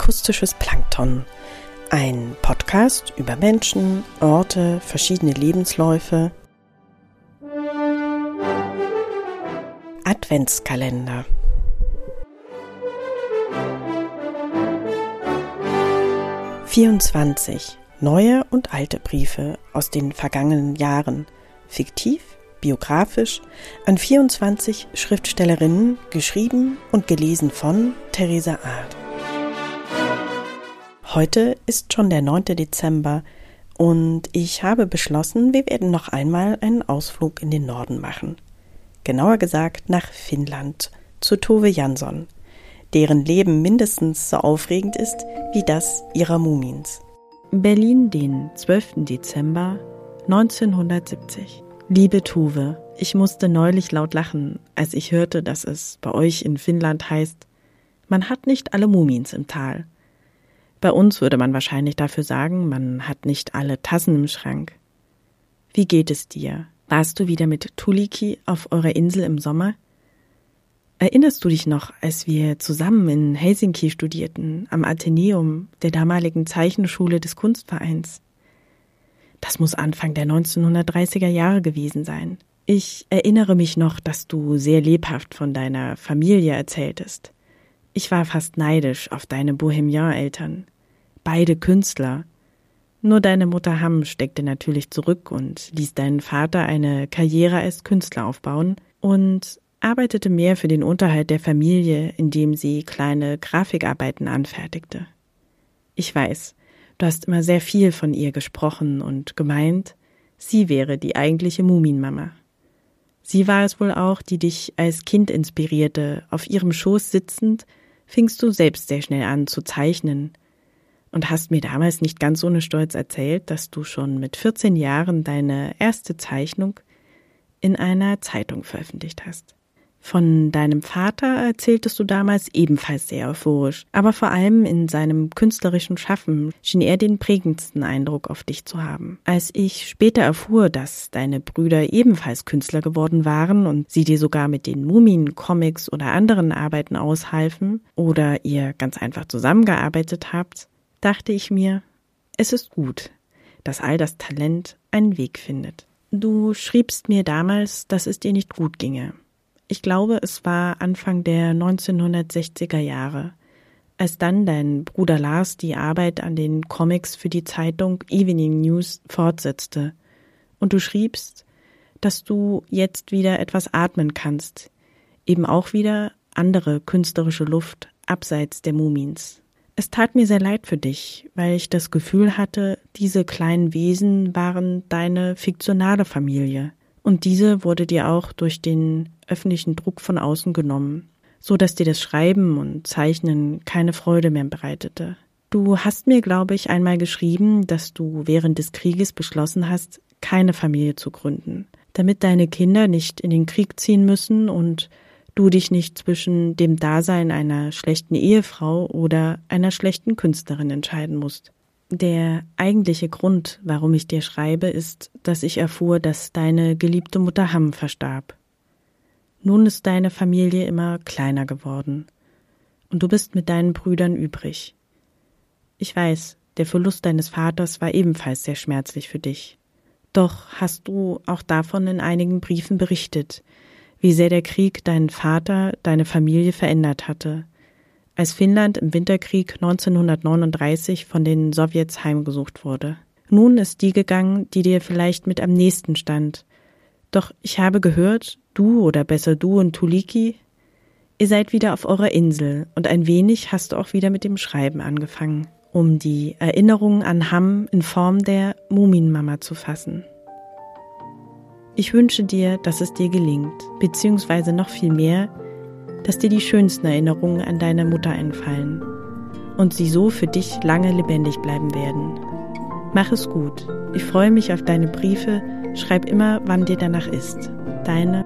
Akustisches Plankton. Ein Podcast über Menschen, Orte, verschiedene Lebensläufe. Adventskalender. Vierundzwanzig neue und alte Briefe aus den vergangenen Jahren, fiktiv, biografisch, an 24 Schriftstellerinnen, geschrieben und gelesen von Theresa Art. Heute ist schon der 9. Dezember und ich habe beschlossen, wir werden noch einmal einen Ausflug in den Norden machen. Genauer gesagt nach Finnland, zu Tove Jansson, deren Leben mindestens so aufregend ist wie das ihrer Mumins. Berlin, den 12. Dezember 1970. Liebe Tove, ich musste neulich laut lachen, als ich hörte, dass es bei euch in Finnland heißt, man hat nicht alle Mumins im Tal. Bei uns würde man wahrscheinlich dafür sagen, man hat nicht alle Tassen im Schrank. Wie geht es dir? Warst du wieder mit Tuliki auf eurer Insel im Sommer? Erinnerst du dich noch, als wir zusammen in Helsinki studierten, am Athenäum der damaligen Zeichenschule des Kunstvereins? Das muss Anfang der 1930er Jahre gewesen sein. Ich erinnere mich noch, dass du sehr lebhaft von deiner Familie erzähltest. Ich war fast neidisch auf deine Bohemian-Eltern. Beide Künstler. Nur deine Mutter Hamm steckte natürlich zurück und ließ deinen Vater eine Karriere als Künstler aufbauen und arbeitete mehr für den Unterhalt der Familie, indem sie kleine Grafikarbeiten anfertigte. Ich weiß, du hast immer sehr viel von ihr gesprochen und gemeint, sie wäre die eigentliche Muminmama. Sie war es wohl auch, die dich als Kind inspirierte, auf ihrem Schoß sitzend fingst du selbst sehr schnell an zu zeichnen und hast mir damals nicht ganz ohne Stolz erzählt, dass du schon mit 14 Jahren deine erste Zeichnung in einer Zeitung veröffentlicht hast. Von deinem Vater erzähltest du damals ebenfalls sehr euphorisch, aber vor allem in seinem künstlerischen Schaffen schien er den prägendsten Eindruck auf dich zu haben. Als ich später erfuhr, dass deine Brüder ebenfalls Künstler geworden waren und sie dir sogar mit den Mumien, Comics oder anderen Arbeiten aushalfen oder ihr ganz einfach zusammengearbeitet habt, dachte ich mir, es ist gut, dass all das Talent einen Weg findet. Du schriebst mir damals, dass es dir nicht gut ginge. Ich glaube, es war Anfang der 1960er Jahre, als dann dein Bruder Lars die Arbeit an den Comics für die Zeitung Evening News fortsetzte und du schriebst, dass du jetzt wieder etwas atmen kannst, eben auch wieder andere künstlerische Luft abseits der Mumins. Es tat mir sehr leid für dich, weil ich das Gefühl hatte, diese kleinen Wesen waren deine fiktionale Familie. Und diese wurde dir auch durch den öffentlichen Druck von außen genommen, so dass dir das Schreiben und Zeichnen keine Freude mehr bereitete. Du hast mir, glaube ich, einmal geschrieben, dass du während des Krieges beschlossen hast, keine Familie zu gründen, damit deine Kinder nicht in den Krieg ziehen müssen und du dich nicht zwischen dem Dasein einer schlechten Ehefrau oder einer schlechten Künstlerin entscheiden musst. Der eigentliche Grund, warum ich dir schreibe, ist, dass ich erfuhr, dass deine geliebte Mutter Hamm verstarb. Nun ist deine Familie immer kleiner geworden, und du bist mit deinen Brüdern übrig. Ich weiß, der Verlust deines Vaters war ebenfalls sehr schmerzlich für dich. Doch hast du auch davon in einigen Briefen berichtet, wie sehr der Krieg deinen Vater, deine Familie verändert hatte, als Finnland im Winterkrieg 1939 von den Sowjets heimgesucht wurde. Nun ist die gegangen, die dir vielleicht mit am nächsten stand. Doch ich habe gehört, du oder besser du und Tuliki, ihr seid wieder auf eurer Insel und ein wenig hast du auch wieder mit dem Schreiben angefangen, um die Erinnerungen an Hamm in Form der Muminmama zu fassen. Ich wünsche dir, dass es dir gelingt, beziehungsweise noch viel mehr, dass dir die schönsten Erinnerungen an deine Mutter einfallen und sie so für dich lange lebendig bleiben werden. Mach es gut. Ich freue mich auf deine Briefe. Schreib immer, wann dir danach ist. Deine